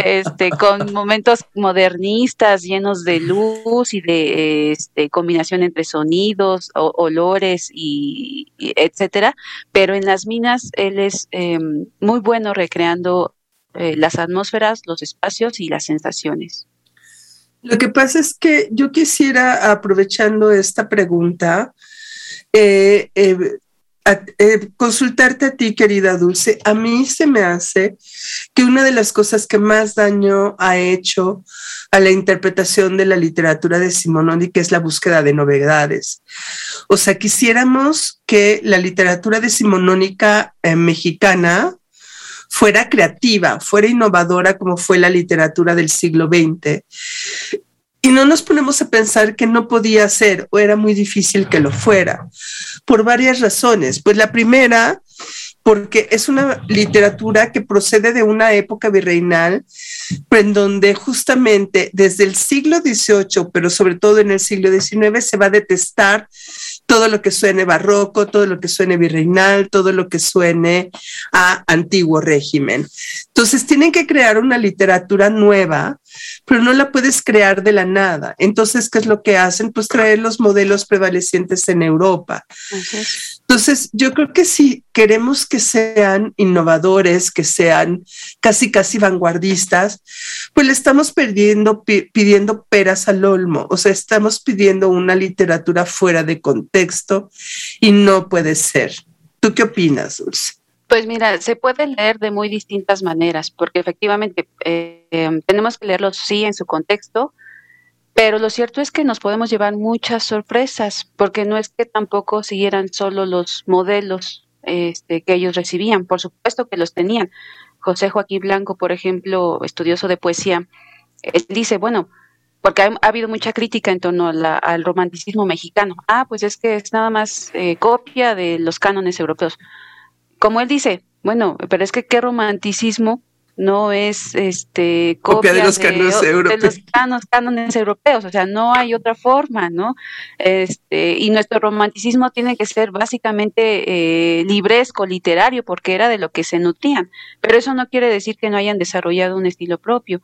Este, con momentos modernistas, llenos de luz y de este, combinación entre sonidos, o, olores y, y, etcétera. Pero en las minas él es eh, muy bueno recreando eh, las atmósferas, los espacios y las sensaciones. Lo que pasa es que yo quisiera, aprovechando esta pregunta, eh, eh, eh, consultarte a ti, querida Dulce. A mí se me hace que una de las cosas que más daño ha hecho a la interpretación de la literatura de Simononi, es la búsqueda de novedades. O sea, quisiéramos que la literatura decimonónica eh, mexicana fuera creativa, fuera innovadora como fue la literatura del siglo XX. Y no nos ponemos a pensar que no podía ser o era muy difícil que lo fuera, por varias razones. Pues la primera, porque es una literatura que procede de una época virreinal, en donde justamente desde el siglo XVIII, pero sobre todo en el siglo XIX, se va a detestar todo lo que suene barroco, todo lo que suene virreinal, todo lo que suene a antiguo régimen. Entonces tienen que crear una literatura nueva, pero no la puedes crear de la nada. Entonces, ¿qué es lo que hacen? Pues traer los modelos prevalecientes en Europa. Entonces, yo creo que si queremos que sean innovadores, que sean casi, casi vanguardistas, pues le estamos perdiendo, pidiendo peras al olmo, o sea, estamos pidiendo una literatura fuera de contexto y no puede ser. ¿Tú qué opinas, Dulce? Pues mira, se puede leer de muy distintas maneras, porque efectivamente eh, tenemos que leerlo sí en su contexto, pero lo cierto es que nos podemos llevar muchas sorpresas, porque no es que tampoco siguieran solo los modelos este, que ellos recibían, por supuesto que los tenían. José Joaquín Blanco, por ejemplo, estudioso de poesía, él dice, bueno, porque ha, ha habido mucha crítica en torno a la, al romanticismo mexicano. Ah, pues es que es nada más eh, copia de los cánones europeos como él dice, bueno, pero es que qué romanticismo no es este copia, copia de los cánones europeos. De los canos, cánones europeos, o sea, no hay otra forma, ¿no? Este, y nuestro romanticismo tiene que ser básicamente eh, libresco, literario, porque era de lo que se nutrían. Pero eso no quiere decir que no hayan desarrollado un estilo propio.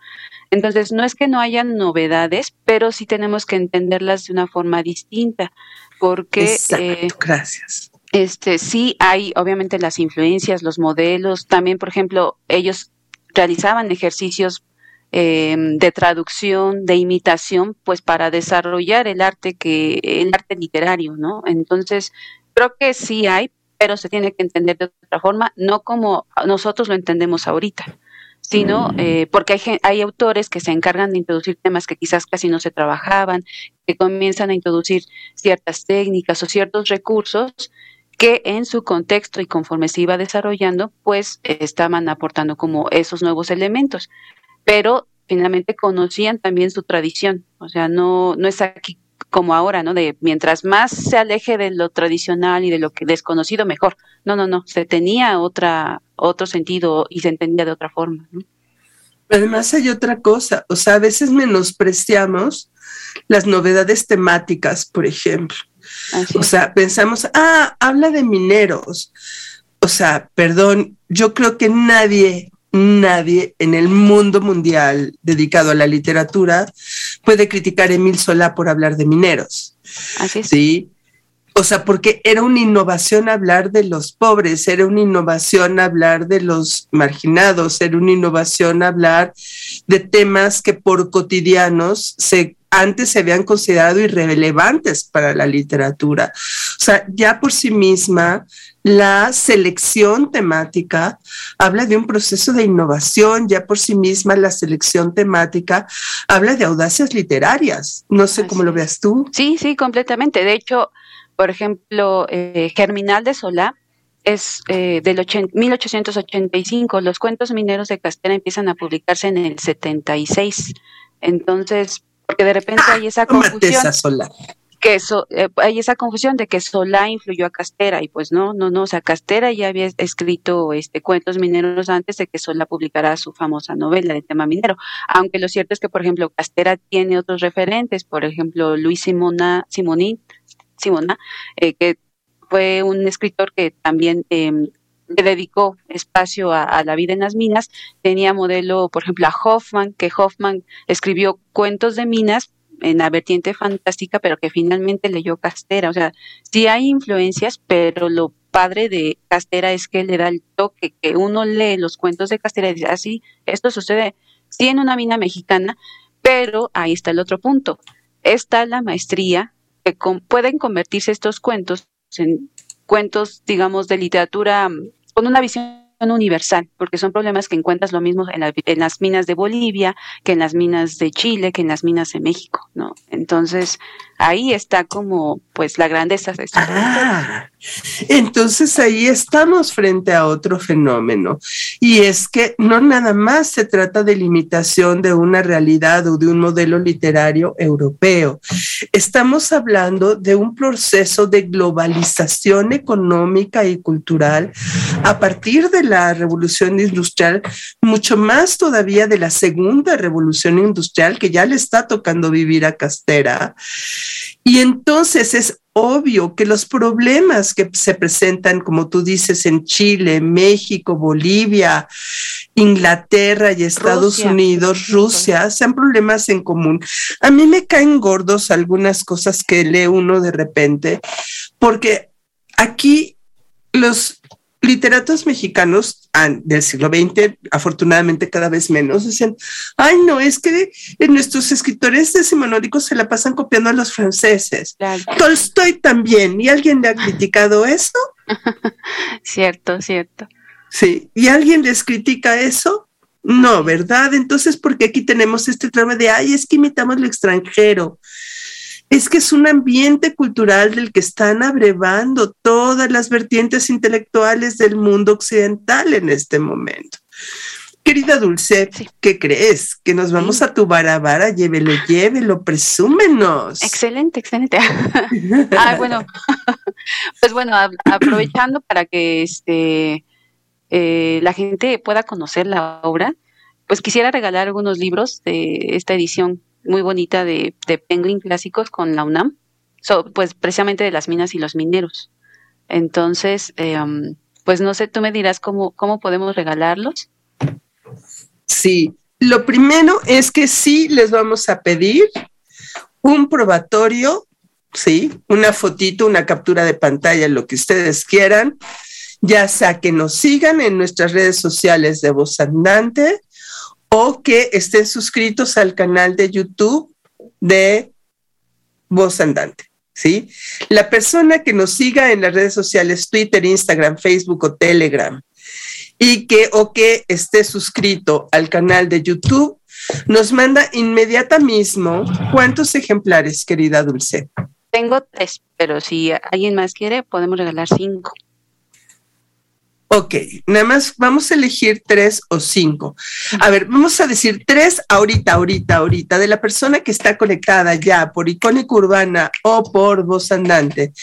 Entonces, no es que no hayan novedades, pero sí tenemos que entenderlas de una forma distinta, porque... Exacto, eh, gracias este, sí hay obviamente las influencias, los modelos, también, por ejemplo, ellos realizaban ejercicios eh, de traducción, de imitación, pues para desarrollar el arte que, el arte literario, ¿no? Entonces, creo que sí hay, pero se tiene que entender de otra forma, no como nosotros lo entendemos ahorita, sino eh, porque hay, hay autores que se encargan de introducir temas que quizás casi no se trabajaban, que comienzan a introducir ciertas técnicas o ciertos recursos que en su contexto y conforme se iba desarrollando, pues estaban aportando como esos nuevos elementos. Pero finalmente conocían también su tradición, o sea, no, no es aquí como ahora, ¿no? De mientras más se aleje de lo tradicional y de lo que desconocido, mejor. No, no, no, se tenía otra, otro sentido y se entendía de otra forma. Además hay otra cosa, o sea, a veces menospreciamos las novedades temáticas, por ejemplo. Así. O sea, pensamos, ah, habla de mineros. O sea, perdón, yo creo que nadie, nadie en el mundo mundial dedicado a la literatura puede criticar a Emil Solá por hablar de mineros. Así es. Sí. O sea, porque era una innovación hablar de los pobres, era una innovación hablar de los marginados, era una innovación hablar de temas que por cotidianos se antes se habían considerado irrelevantes para la literatura. O sea, ya por sí misma, la selección temática habla de un proceso de innovación, ya por sí misma la selección temática habla de audacias literarias. No sé cómo lo veas tú. Sí, sí, completamente. De hecho, por ejemplo, eh, Germinal de Solá es eh, del ochen- 1885. Los cuentos mineros de Castera empiezan a publicarse en el 76. Entonces, porque de repente hay esa confusión esa que so- eh, hay esa confusión de que Solá influyó a Castera y pues no, no, no, o sea, Castera ya había escrito este cuentos mineros antes de que Solá publicara su famosa novela de tema minero, aunque lo cierto es que por ejemplo Castera tiene otros referentes, por ejemplo Luis Simona, Simonín, Simona, eh, que fue un escritor que también eh, le dedicó espacio a, la vida en las minas, tenía modelo, por ejemplo, a Hoffman, que Hoffman escribió cuentos de minas en la vertiente fantástica, pero que finalmente leyó Castera. O sea, sí hay influencias, pero lo padre de Castera es que le da el toque, que uno lee los cuentos de Castera y dice, así, esto sucede sí en una mina mexicana, pero ahí está el otro punto. Está la maestría, que con- pueden convertirse estos cuentos en cuentos, digamos, de literatura mm, con una visión universal, porque son problemas que encuentras lo mismo en, en las minas de Bolivia, que en las minas de Chile, que en las minas de México, ¿no? Entonces, ahí está como, pues, la grandeza de Ah, entonces ahí estamos frente a otro fenómeno. Y es que no nada más se trata de limitación de una realidad o de un modelo literario europeo. Estamos hablando de un proceso de globalización económica y cultural a partir de la revolución industrial, mucho más todavía de la segunda revolución industrial que ya le está tocando vivir a Castera. Y entonces es obvio que los problemas que se presentan, como tú dices, en Chile, México, Bolivia, Inglaterra y Estados Rusia. Unidos, Rusia, sean problemas en común. A mí me caen gordos algunas cosas que lee uno de repente, porque aquí los literatos mexicanos ah, del siglo XX, afortunadamente cada vez menos, dicen, ay no, es que nuestros escritores decimonónicos se la pasan copiando a los franceses. Claro, Tolstoy también, ¿y alguien le ha criticado eso? cierto, cierto. Sí, ¿y alguien les critica eso? No, ¿verdad? Entonces, ¿por qué aquí tenemos este trama de, ay, es que imitamos lo extranjero? Es que es un ambiente cultural del que están abrevando todas las vertientes intelectuales del mundo occidental en este momento. Querida Dulce, Sí. ¿qué crees? Que nos vamos a tu barabara, llévelo, llévelo, presúmenos. Excelente, excelente. ah, bueno, pues bueno, aprovechando para que este eh, la gente pueda conocer la obra, pues quisiera regalar algunos libros de esta edición muy bonita de, de Penguin Clásicos con la UNAM, pues precisamente de las minas y los mineros. Entonces, eh, um, pues no sé, tú me dirás cómo, cómo podemos regalarlos. Sí, lo primero es que sí les vamos a pedir un probatorio, sí, una fotito, una captura de pantalla, lo que ustedes quieran, ya sea que nos sigan en nuestras redes sociales de Voz Andante o que estén suscritos al canal de YouTube de Voz Andante. ¿Sí? La persona que nos siga en las redes sociales, Twitter, Instagram, Facebook o Telegram, y que o que esté suscrito al canal de YouTube, nos manda inmediata mismo cuántos ejemplares, querida Dulce. Tengo tres, pero si alguien más quiere, podemos regalar cinco. Ok, nada más vamos a elegir tres o cinco. A ver, vamos a decir tres ahorita, ahorita, ahorita, de la persona que está conectada ya por Icónica Urbana o por Voz Andante,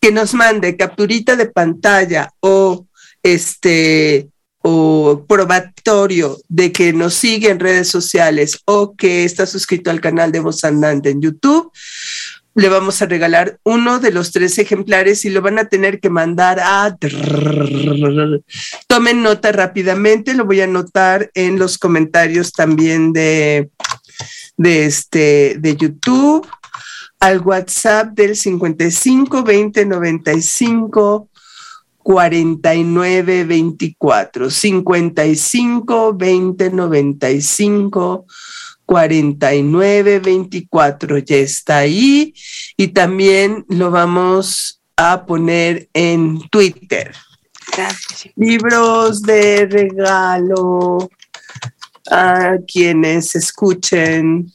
que nos mande capturita de pantalla o este o probatorio de que nos sigue en redes sociales o que está suscrito al canal de Voz Andante en YouTube, le vamos a regalar uno de los tres ejemplares y lo van a tener que mandar a... Tomen nota rápidamente, lo voy a anotar en los comentarios también de, de, este, de YouTube, al WhatsApp del 55 20 95 49 24, 55 20 95 4924 ya está ahí y también lo vamos a poner en Twitter. Gracias. Libros de regalo a quienes escuchen.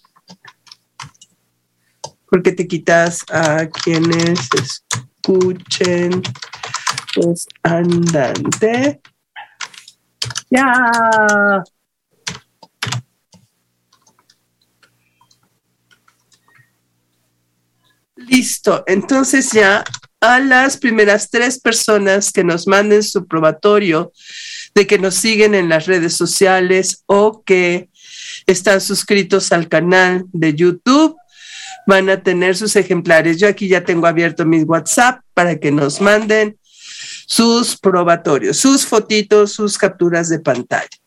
Porque te quitas a quienes escuchen. Pues andante. Ya. Listo. Entonces ya a las primeras tres personas que nos manden su probatorio de que nos siguen en las redes sociales o que están suscritos al canal de YouTube, van a tener sus ejemplares. Yo aquí ya tengo abierto mi WhatsApp para que nos manden sus probatorios, sus fotitos, sus capturas de pantalla.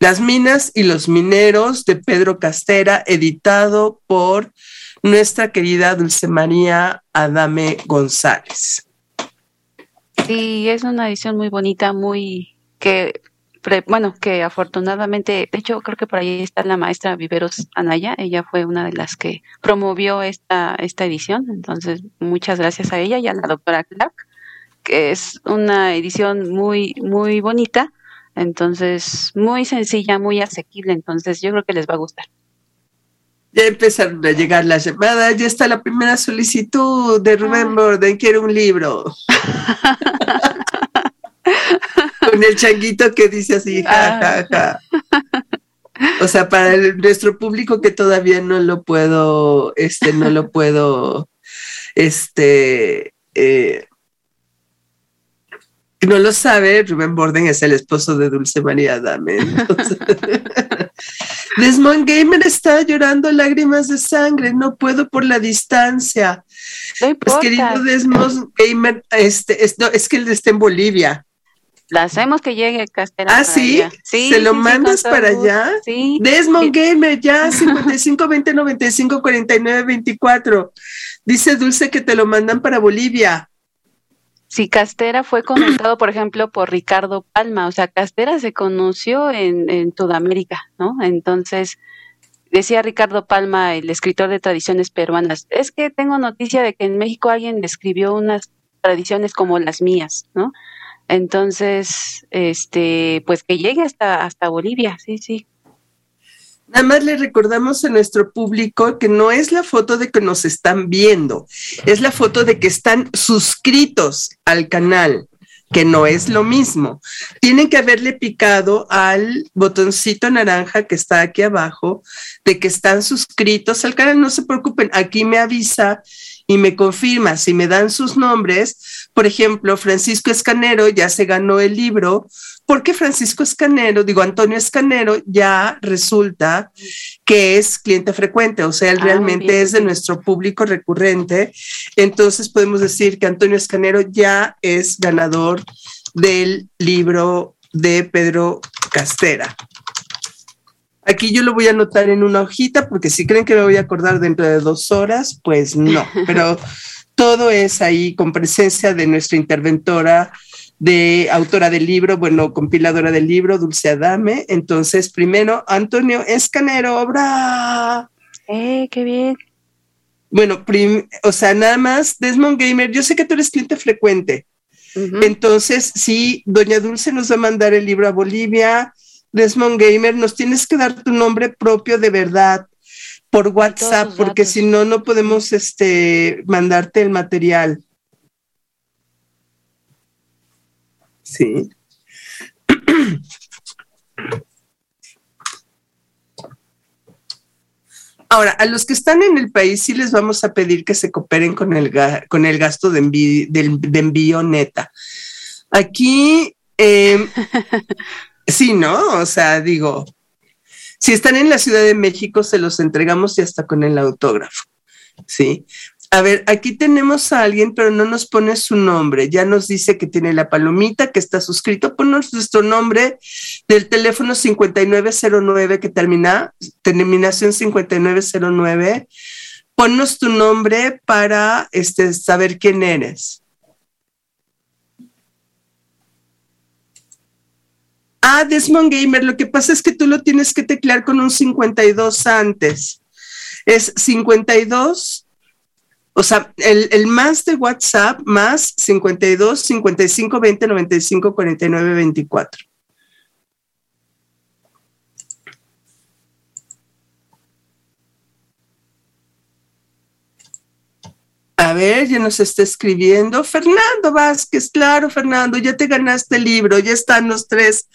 Las minas y los mineros de Pedro Castera, editado por nuestra querida Dulce María Adame González. Sí, es una edición muy bonita, muy que bueno, que afortunadamente, de hecho creo que por ahí está la maestra Viveros Anaya, ella fue una de las que promovió esta esta edición, entonces muchas gracias a ella y a la doctora Clark, que es una edición muy muy bonita, entonces muy sencilla, muy asequible, entonces yo creo que les va a gustar. Ya empezaron a llegar las llamadas, ya está la primera solicitud de Rubén Borden, quiere un libro. Con el changuito que dice así, ja, ja, ja. O sea, para el- nuestro público que todavía no lo puedo, este, no lo puedo, este, eh, no lo sabe, Rubén Borden es el esposo de Dulce María Dame. entonces- Desmond Gamer está llorando lágrimas de sangre, no puedo por la distancia. No Pues querido Desmond Gamer, este, es, no, es que él está en Bolivia. la hacemos que llegue Castera. Ah, ¿sí? Sí, ¿Se lo sí, mandas para allá? Sí. Desmond Gamer, ya, 55 20 95 49 24. Dice Dulce que te lo mandan para Bolivia. Si Castera fue comentado, por ejemplo, por Ricardo Palma, o sea, Castera se conoció en, en Sudamérica, ¿no? Entonces, decía Ricardo Palma, el escritor de tradiciones peruanas, es que tengo noticia de que en México alguien escribió unas tradiciones como las mías, ¿no? Entonces, este, pues que llegue hasta, hasta Bolivia, sí, sí. Nada más le recordamos a nuestro público que no es la foto de que nos están viendo, es la foto de que están suscritos al canal, que no es lo mismo. Tienen que haberle picado al botoncito naranja que está aquí abajo de que están suscritos al canal. No se preocupen, aquí me avisa y me confirma si me dan sus nombres. Por ejemplo, Francisco Escanero ya se ganó el libro porque Francisco Escanero, digo Antonio Escanero, ya resulta que es cliente frecuente, o sea, él Ah, realmente es de nuestro público recurrente. Entonces podemos decir que Antonio Escanero ya es ganador del libro de Pedro Castera. Aquí yo lo voy a anotar en una hojita porque si creen que me voy a acordar dentro de dos horas, pues no, pero todo es ahí con presencia de nuestra interventora de autora del libro, bueno, compiladora del libro, Dulce Adame. Entonces, primero, Antonio Escanero, obra. Eh, qué bien. Bueno, prim- o sea, nada más, Desmond Gamer, yo sé que tú eres cliente frecuente. Entonces, sí, Doña Dulce nos va a mandar el libro a Bolivia. Desmond Gamer, nos tienes que dar tu nombre propio de verdad por WhatsApp, porque si no, no podemos este, mandarte el material. Sí. Ahora, a los que están en el país sí les vamos a pedir que se cooperen con el, ga- con el gasto de, envi- del- de envío neta. Aquí, eh, sí, ¿no? O sea, digo, si están en la Ciudad de México, se los entregamos y hasta con el autógrafo, ¿sí? A ver, aquí tenemos a alguien, pero no nos pone su nombre. Ya nos dice que tiene la palomita, que está suscrito. Ponnos nuestro nombre del teléfono 5909 que termina, terminación 5909. Ponnos tu nombre para este, saber quién eres. Ah, Desmond Gamer, lo que pasa es que tú lo tienes que teclear con un 52 antes. Es 52 O sea, el, el más de WhatsApp, más 52 55 20 95 49 24. A ver, ya nos está escribiendo Fernando Vázquez. Claro, Fernando, ya te ganaste el libro, ya están los tres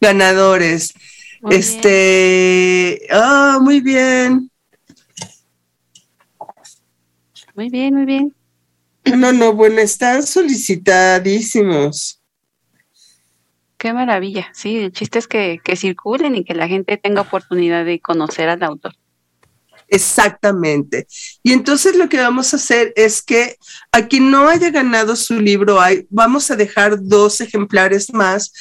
ganadores. Muy este, ah, muy bien. Muy bien, muy bien. No, no, bueno, están solicitadísimos. Qué maravilla. Sí, el chiste es que, que circulen y que la gente tenga oportunidad de conocer al autor. Exactamente. Y entonces lo que vamos a hacer es que a quien no haya ganado su libro, hay, vamos a dejar dos ejemplares más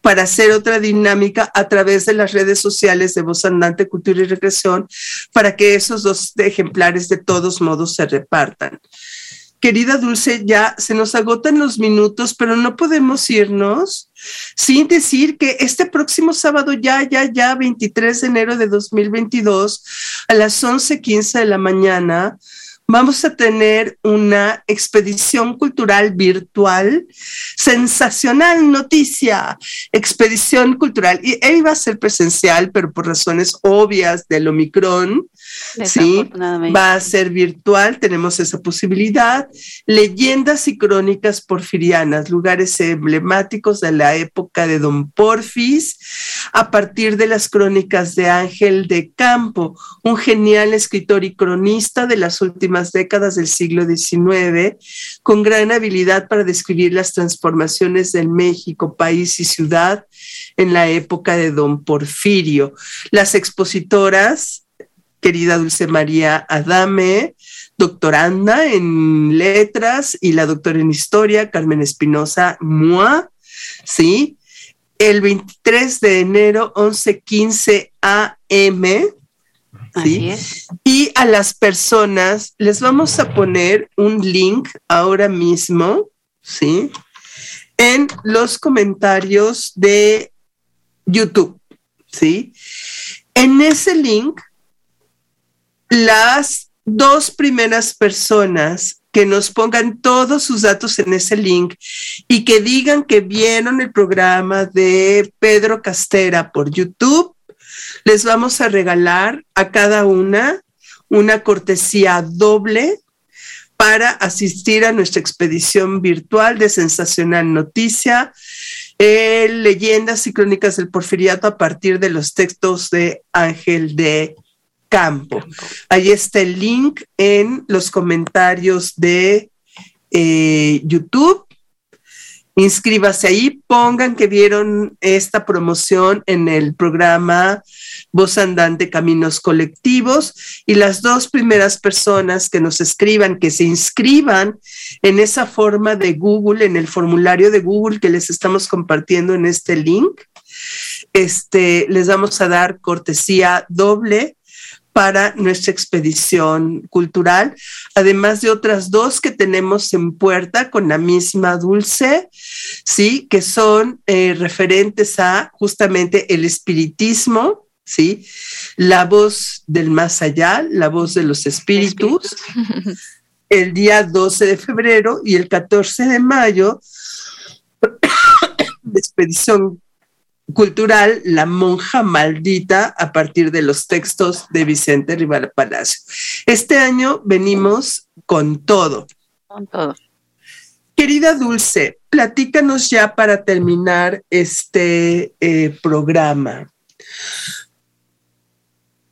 para hacer otra dinámica a través de las redes sociales de Voz Andante, Cultura y Recreación, para que esos dos ejemplares de todos modos se repartan. Querida Dulce, ya se nos agotan los minutos, pero no podemos irnos sin decir que este próximo sábado, ya, ya, ya, 23 de enero de 2022, a las 11:15 de la mañana, vamos a tener una expedición cultural virtual. Sensacional noticia, expedición cultural. Y e iba a ser presencial, pero por razones obvias del Omicron, sí, va a ser virtual, tenemos esa posibilidad. Leyendas y crónicas porfirianas, lugares emblemáticos de la época de Don Porfis, a partir de las crónicas de Ángel de Campo, un genial escritor y cronista de las últimas décadas del siglo XIX, con gran habilidad para describir las transformaciones del México, país y ciudad en la época de Don Porfirio. Las expositoras, querida Dulce María Adame, doctoranda en letras y la doctora en historia, Carmen Espinosa Mua, ¿sí? El 23 de enero, 11:15 AM, ¿sí? es. Y a las personas les vamos a poner un link ahora mismo, ¿sí? En los comentarios de YouTube, ¿sí? En ese link, las dos primeras personas que nos pongan todos sus datos en ese link y que digan que vieron el programa de Pedro Castera por YouTube, les vamos a regalar a cada una una cortesía doble para asistir a nuestra expedición virtual de Sensacional Noticia, eh, leyendas y crónicas del porfiriato a partir de los textos de Ángel de Campo. Ahí está el link en los comentarios de eh, YouTube. Inscríbase ahí, pongan que vieron esta promoción en el programa Voz Andante Caminos Colectivos y las dos primeras personas que nos escriban, que se inscriban en esa forma de Google, en el formulario de Google que les estamos compartiendo en este link, este, les vamos a dar cortesía doble para nuestra expedición cultural, además de otras dos que tenemos en puerta con la misma Dulce, sí, que son eh, referentes a justamente el espiritismo, sí, la voz del más allá, la voz de los espíritus, el día 12 de febrero y el 14 de mayo, de expedición cultural La monja maldita a partir de los textos de Vicente Rival Palacio. Este año venimos con todo. Con todo. Querida Dulce, platícanos ya para terminar este eh, programa.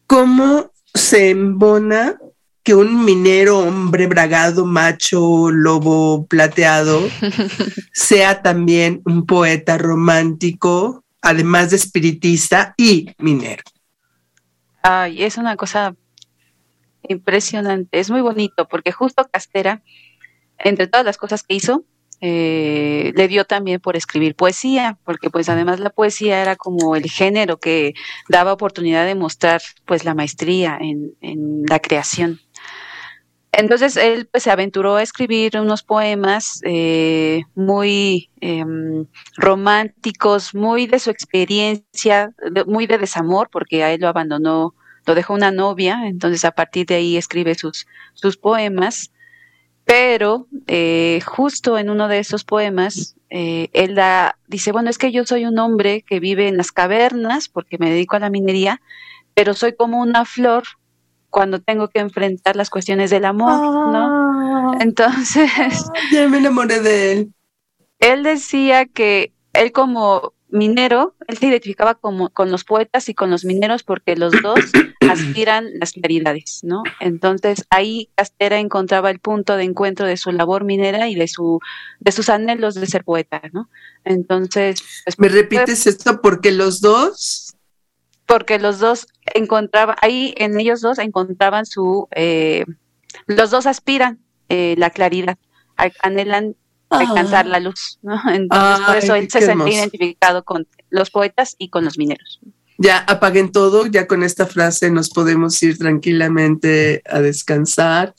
¿Cómo se embona que un minero, hombre bragado, macho, lobo plateado, sea también un poeta romántico, además de espiritista y minero? Ay, es una cosa impresionante, es muy bonito, porque justo Castera, entre todas las cosas que hizo, eh, le dio también por escribir poesía, porque pues además la poesía era como el género que daba oportunidad de mostrar pues la maestría en, en la creación. Entonces él pues, se aventuró a escribir unos poemas eh, muy eh, románticos, muy de su experiencia, muy de desamor, porque a él lo abandonó, lo dejó una novia, entonces a partir de ahí escribe sus, sus poemas. Pero eh, justo en uno de esos poemas, eh, él dice, bueno, es que yo soy un hombre que vive en las cavernas porque me dedico a la minería, pero soy como una flor cuando tengo que enfrentar las cuestiones del amor, ¿no? Ah, Entonces, ya me enamoré de él. él decía que él como minero, él se identificaba como, con los poetas y con los mineros porque los dos aspiran las claridades, ¿no? Entonces ahí Castera encontraba el punto de encuentro de su labor minera y de su de sus anhelos de ser poeta, ¿no? Entonces, pues, ¿Me repites esto? Porque los dos. Porque los dos encontraban, ahí en ellos dos encontraban su, eh, los dos aspiran eh, la claridad, anhelan alcanzar la luz, ¿no? Entonces por eso él se sentía identificado con los poetas y con los mineros. Ya apaguen todo, ya con esta frase nos podemos ir tranquilamente a descansar.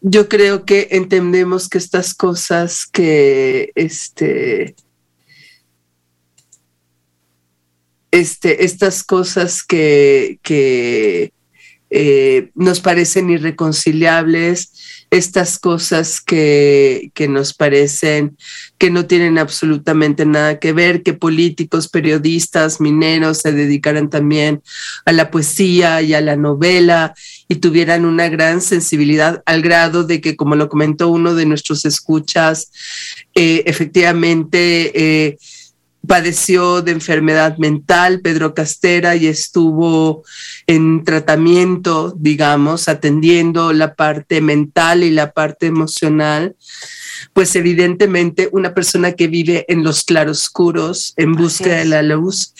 Yo creo que entendemos que estas cosas que este este, estas cosas que, que eh, nos parecen irreconciliables, estas cosas que, que nos parecen que no tienen absolutamente nada que ver, que políticos, periodistas, mineros se dedicaran también a la poesía y a la novela y tuvieran una gran sensibilidad al grado de que, como lo comentó uno de nuestros escuchas, eh, efectivamente eh, padeció de enfermedad mental, Pedro Castera, y estuvo en tratamiento, digamos, atendiendo la parte mental y la parte emocional pues evidentemente una persona que vive en los claroscuros en búsqueda de la luz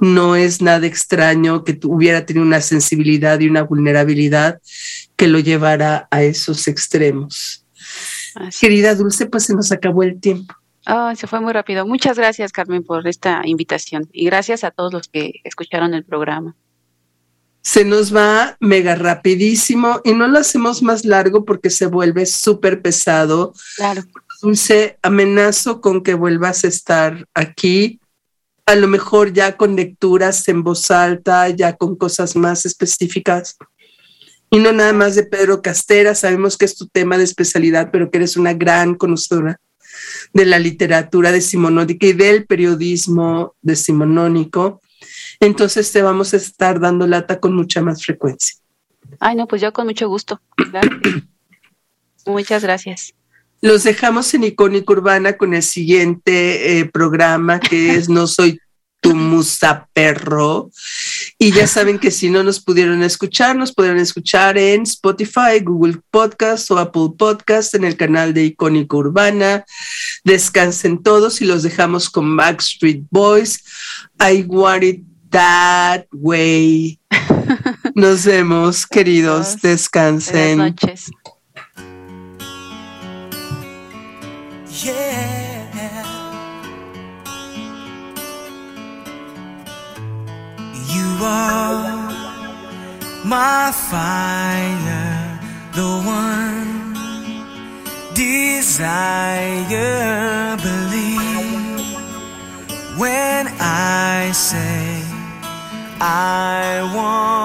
no es nada extraño que hubiera tenido una sensibilidad y una vulnerabilidad que lo llevara a esos extremos. Así. Querida Dulce, pues se nos acabó el tiempo. Ah, se fue muy rápido. Muchas gracias, Carmen, por esta invitación y gracias a todos los que escucharon el programa. Se nos va mega rapidísimo y no lo hacemos más largo porque se vuelve súper pesado. Claro. Dulce, amenazo con que vuelvas a estar aquí, a lo mejor ya con lecturas en voz alta, ya con cosas más específicas. Y no nada más de Pedro Castera, sabemos que es tu tema de especialidad, pero que eres una gran conocedora de la literatura decimonónica y del periodismo decimonónico. Entonces te vamos a estar dando lata con mucha más frecuencia. Ay, no, pues yo con mucho gusto. Muchas gracias. Los dejamos en Icónica Urbana con el siguiente eh, programa que es No Soy tu musa perro. Y ya saben que si no nos pudieron escuchar, nos podrán escuchar en Spotify, Google Podcast o Apple Podcast en el canal de Icónica Urbana. Descansen todos y los dejamos con Backstreet Boys. I want it that way. Nos vemos, queridos. Descansen. Buenas noches. Yeah. Are my fire, the one desire. Believe when I say I want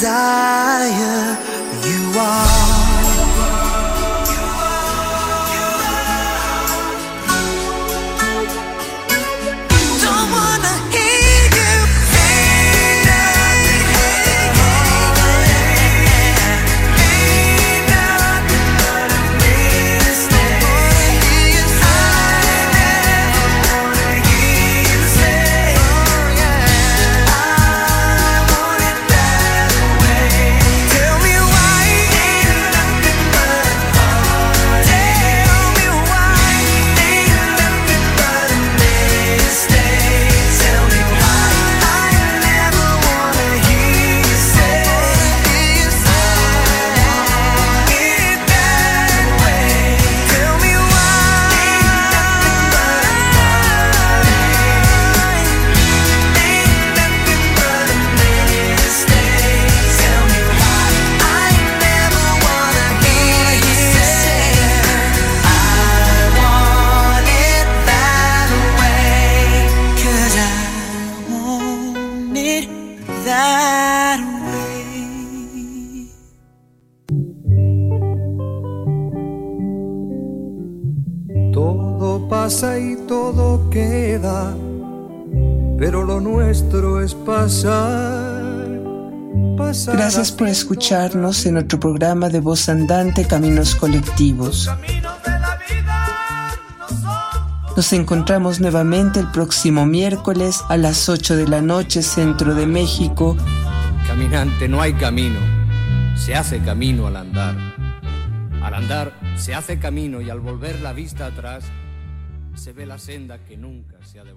desire. You are. Escucharnos en nuestro programa de voz andante Caminos Colectivos. Nos encontramos nuevamente el próximo miércoles a las 8 de la noche, Centro de México. Caminante, no hay camino, se hace camino al andar. Al andar se hace camino y al volver la vista atrás se ve la senda que nunca se ha de.